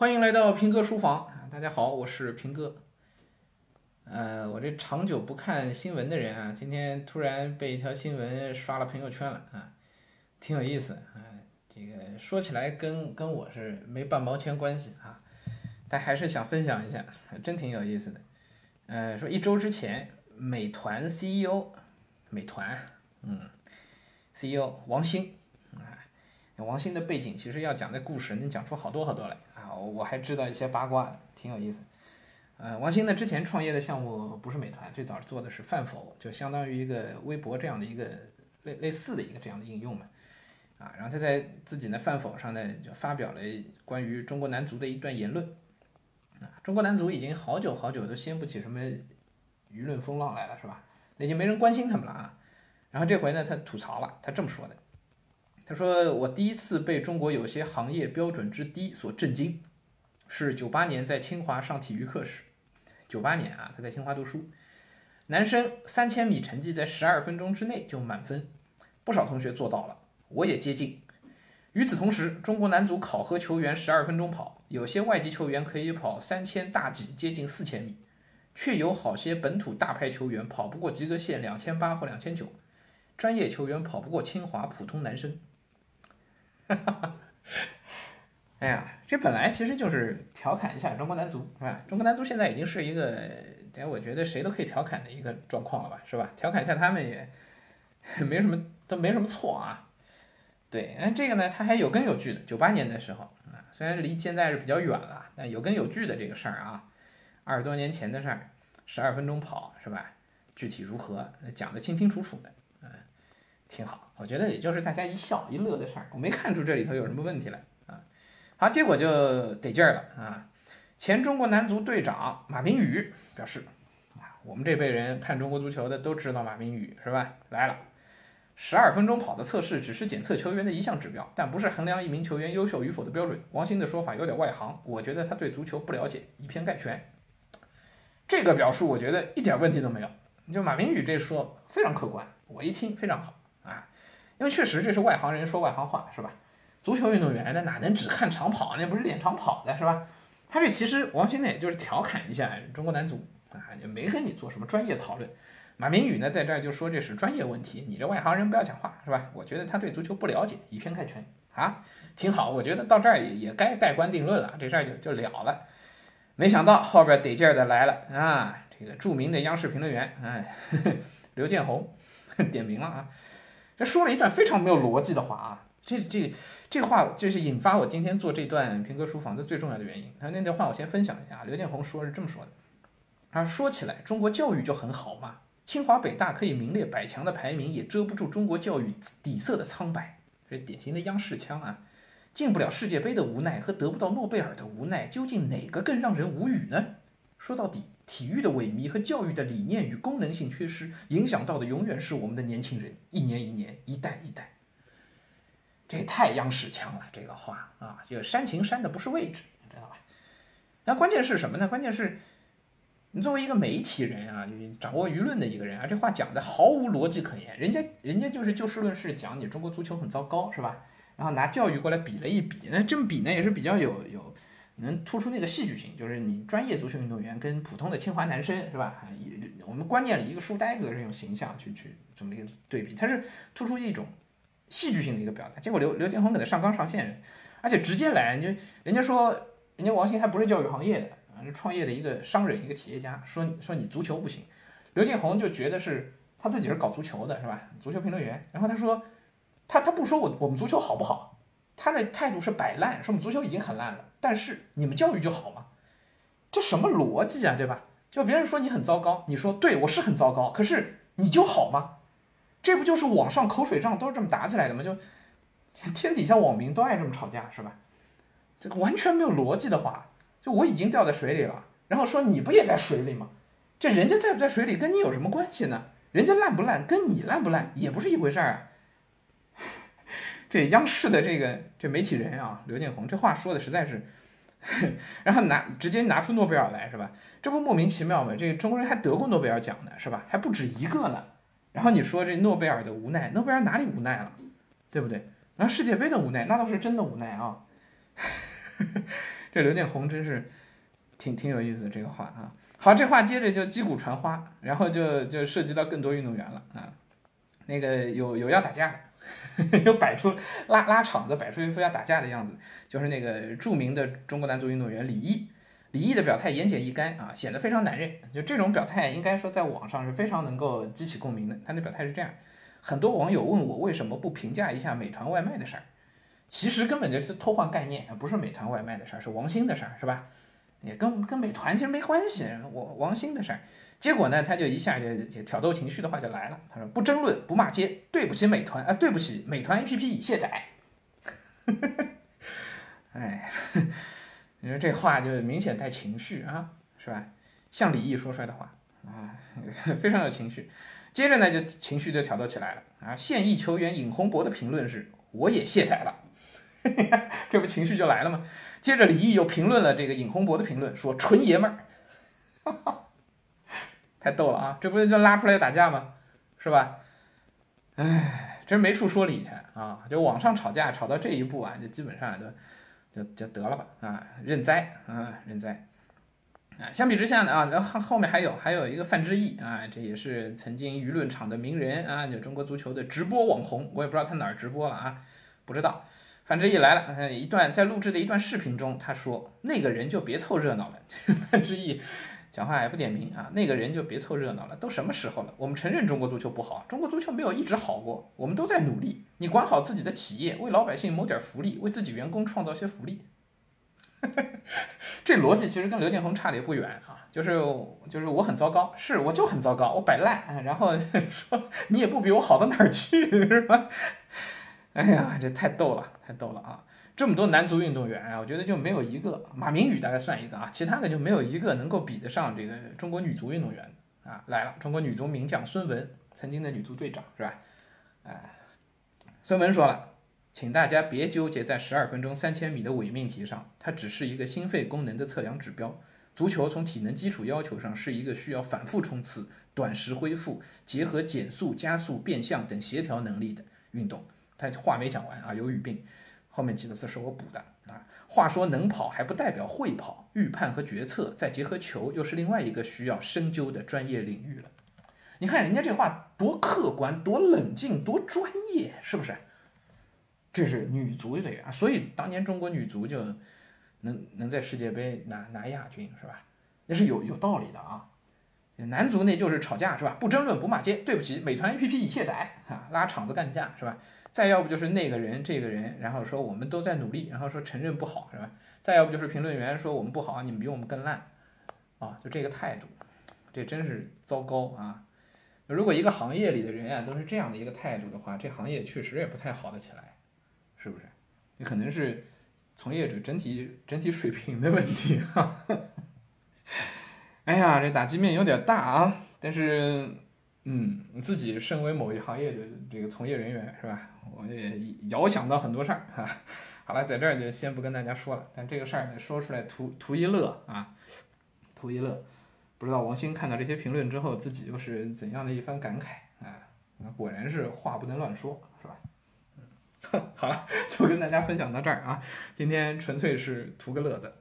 欢迎来到平哥书房啊！大家好，我是平哥。呃，我这长久不看新闻的人啊，今天突然被一条新闻刷了朋友圈了啊，挺有意思啊。这个说起来跟跟我是没半毛钱关系啊，但还是想分享一下，真挺有意思的。呃，说一周之前，美团 CEO，美团，嗯，CEO 王兴啊，王兴的背景其实要讲的故事能讲出好多好多来啊，我还知道一些八卦，挺有意思。呃，王兴呢之前创业的项目不是美团，最早做的是饭否，就相当于一个微博这样的一个类类似的一个这样的应用嘛。啊，然后他在自己的饭否上呢就发表了关于中国男足的一段言论。啊，中国男足已经好久好久都掀不起什么舆论风浪来了，是吧？那已经没人关心他们了啊。然后这回呢，他吐槽了，他这么说的：“他说我第一次被中国有些行业标准之低所震惊，是九八年在清华上体育课时。”九八年啊，他在清华读书，男生三千米成绩在十二分钟之内就满分，不少同学做到了，我也接近。与此同时，中国男足考核球员十二分钟跑，有些外籍球员可以跑三千大几，接近四千米，却有好些本土大牌球员跑不过及格线两千八或两千九，专业球员跑不过清华普通男生。哈哈哈。哎呀，这本来其实就是调侃一下中国男足，是吧？中国男足现在已经是一个，哎，我觉得谁都可以调侃的一个状况了吧，是吧？调侃一下他们也 没什么，都没什么错啊。对，那，这个呢，它还有根有据的。九八年的时候啊，虽然离现在是比较远了，但有根有据的这个事儿啊，二十多年前的事儿，十二分钟跑是吧？具体如何，讲得清清楚楚的，嗯，挺好。我觉得也就是大家一笑一乐的事儿，我没看出这里头有什么问题来。好，结果就得劲儿了啊！前中国男足队长马明宇表示：“啊，我们这辈人看中国足球的都知道马明宇是吧？来了，十二分钟跑的测试只是检测球员的一项指标，但不是衡量一名球员优秀与否的标准。”王兴的说法有点外行，我觉得他对足球不了解，以偏概全。这个表述我觉得一点问题都没有，就马明宇这说非常客观，我一听非常好啊，因为确实这是外行人说外行话是吧？足球运动员那哪能只看长跑？那不是练长跑的是吧？他这其实王鑫呢，也就是调侃一下中国男足啊，也没跟你做什么专业讨论。马明宇呢，在这儿就说这是专业问题，你这外行人不要讲话是吧？我觉得他对足球不了解，以偏概全啊，挺好。我觉得到这儿也也该盖棺定论了，这事儿就就了了。没想到后边得劲儿的来了啊，这个著名的央视评论员哎，刘建宏 点名了啊，这说了一段非常没有逻辑的话啊。这这这话就是引发我今天做这段平哥书房的最重要的原因。他那段话我先分享一下，刘建宏说是这么说的：他说起来中国教育就很好嘛，清华北大可以名列百强的排名，也遮不住中国教育底色的苍白。这典型的央视腔啊，进不了世界杯的无奈和得不到诺贝尔的无奈，究竟哪个更让人无语呢？说到底，体育的萎靡和教育的理念与功能性缺失，影响到的永远是我们的年轻人，一年一年，一代一代。这也太央视腔了，这个话啊，就煽情煽的不是位置，你知道吧？那关键是什么呢？关键是，你作为一个媒体人啊，掌握舆论的一个人啊，这话讲的毫无逻辑可言。人家人家就是就事论事讲你中国足球很糟糕，是吧？然后拿教育过来比了一比，那这么比呢，也是比较有有能突出那个戏剧性，就是你专业足球运动员跟普通的清华男生，是吧？我们观念里一个书呆子这种形象去去这么一个对比，它是突出一种。戏剧性的一个表达，结果刘刘建宏给他上纲上线，而且直接来，就人家说，人家王兴还不是教育行业的啊，创业的一个商人，一个企业家，说说你足球不行，刘建宏就觉得是他自己是搞足球的，是吧？足球评论员，然后他说，他他不说我我们足球好不好，他的态度是摆烂，说我们足球已经很烂了，但是你们教育就好吗？这什么逻辑啊，对吧？就别人说你很糟糕，你说对我是很糟糕，可是你就好吗？这不就是网上口水仗都是这么打起来的吗？就天底下网民都爱这么吵架，是吧？这个完全没有逻辑的话，就我已经掉在水里了，然后说你不也在水里吗？这人家在不在水里跟你有什么关系呢？人家烂不烂跟你烂不烂也不是一回事儿啊。这央视的这个这媒体人啊，刘建宏这话说的实在是，然后拿直接拿出诺贝尔来是吧？这不莫名其妙吗？这个中国人还得过诺贝尔奖呢是吧？还不止一个呢。然后你说这诺贝尔的无奈，诺贝尔哪里无奈了，对不对？然后世界杯的无奈，那倒是真的无奈啊。这刘建宏真是挺挺有意思这个话啊。好，这话接着就击鼓传花，然后就就涉及到更多运动员了啊。那个有有要打架的，又摆出拉拉场子，摆出一副要打架的样子，就是那个著名的中国男足运动员李毅。李毅的表态言简意赅啊，显得非常男人。就这种表态，应该说在网上是非常能够激起共鸣的。他的表态是这样：很多网友问我为什么不评价一下美团外卖的事儿，其实根本就是偷换概念，不是美团外卖的事儿，是王兴的事儿，是吧？也跟跟美团其实没关系，我王兴的事儿。结果呢，他就一下就挑逗情绪的话就来了，他说不争论，不骂街，对不起美团啊，对不起美团 APP 已卸载。哎。你说这话就明显带情绪啊，是吧？像李毅说出来的话啊，非常有情绪。接着呢，就情绪就挑逗起来了啊！现役球员尹洪博的评论是：“我也卸载了。”这不情绪就来了吗？接着李毅又评论了这个尹洪博的评论，说：“纯爷们儿。”太逗了啊！这不是就拉出来打架吗？是吧？哎，真没处说理去啊！就网上吵架吵到这一步啊，就基本上都。就就得了吧，啊，认栽啊，认栽，啊，相比之下呢，啊，然后后面还有还有一个范志毅啊，这也是曾经舆论场的名人啊，就中国足球的直播网红，我也不知道他哪儿直播了啊，不知道。范志毅来了，嗯，一段在录制的一段视频中，他说那个人就别凑热闹了，范志毅。讲话也不点名啊，那个人就别凑热闹了。都什么时候了？我们承认中国足球不好，中国足球没有一直好过，我们都在努力。你管好自己的企业，为老百姓谋点福利，为自己员工创造些福利。这逻辑其实跟刘建宏差的也不远啊，就是就是我很糟糕，是我就很糟糕，我摆烂，然后 说你也不比我好到哪儿去，是吧？哎呀，这太逗了，太逗了啊！这么多男足运动员啊，我觉得就没有一个马明宇大概算一个啊，其他的就没有一个能够比得上这个中国女足运动员啊。来了，中国女足名将孙雯，曾经的女足队长是吧？哎，孙雯说了，请大家别纠结在十二分钟三千米的伪命题上，它只是一个心肺功能的测量指标。足球从体能基础要求上是一个需要反复冲刺、短时恢复、结合减速、加速、变向等协调能力的运动。他话没讲完啊，有语病。后面几个字是我补的啊。话说能跑还不代表会跑，预判和决策再结合球，又是另外一个需要深究的专业领域了。你看人家这话多客观、多冷静、多专业，是不是？这是女足队啊，所以当年中国女足就能能在世界杯拿拿亚军，是吧？那是有有道理的啊。男足那就是吵架，是吧？不争论，不骂街。对不起，美团 APP 已卸载啊，拉场子干架，是吧？再要不就是那个人这个人，然后说我们都在努力，然后说承认不好是吧？再要不就是评论员说我们不好，你们比我们更烂，啊，就这个态度，这真是糟糕啊！如果一个行业里的人啊都是这样的一个态度的话，这行业确实也不太好的起来，是不是？你可能是从业者整体整体水平的问题哈。哎呀，这打击面有点大啊，但是。嗯，自己身为某一行业的这个从业人员是吧？我也遥想到很多事儿哈。好了，在这儿就先不跟大家说了，但这个事儿呢说出来图图一乐啊，图一乐。不知道王鑫看到这些评论之后，自己又是怎样的一番感慨啊？那果然是话不能乱说，是吧？嗯，好了，就跟大家分享到这儿啊。今天纯粹是图个乐子。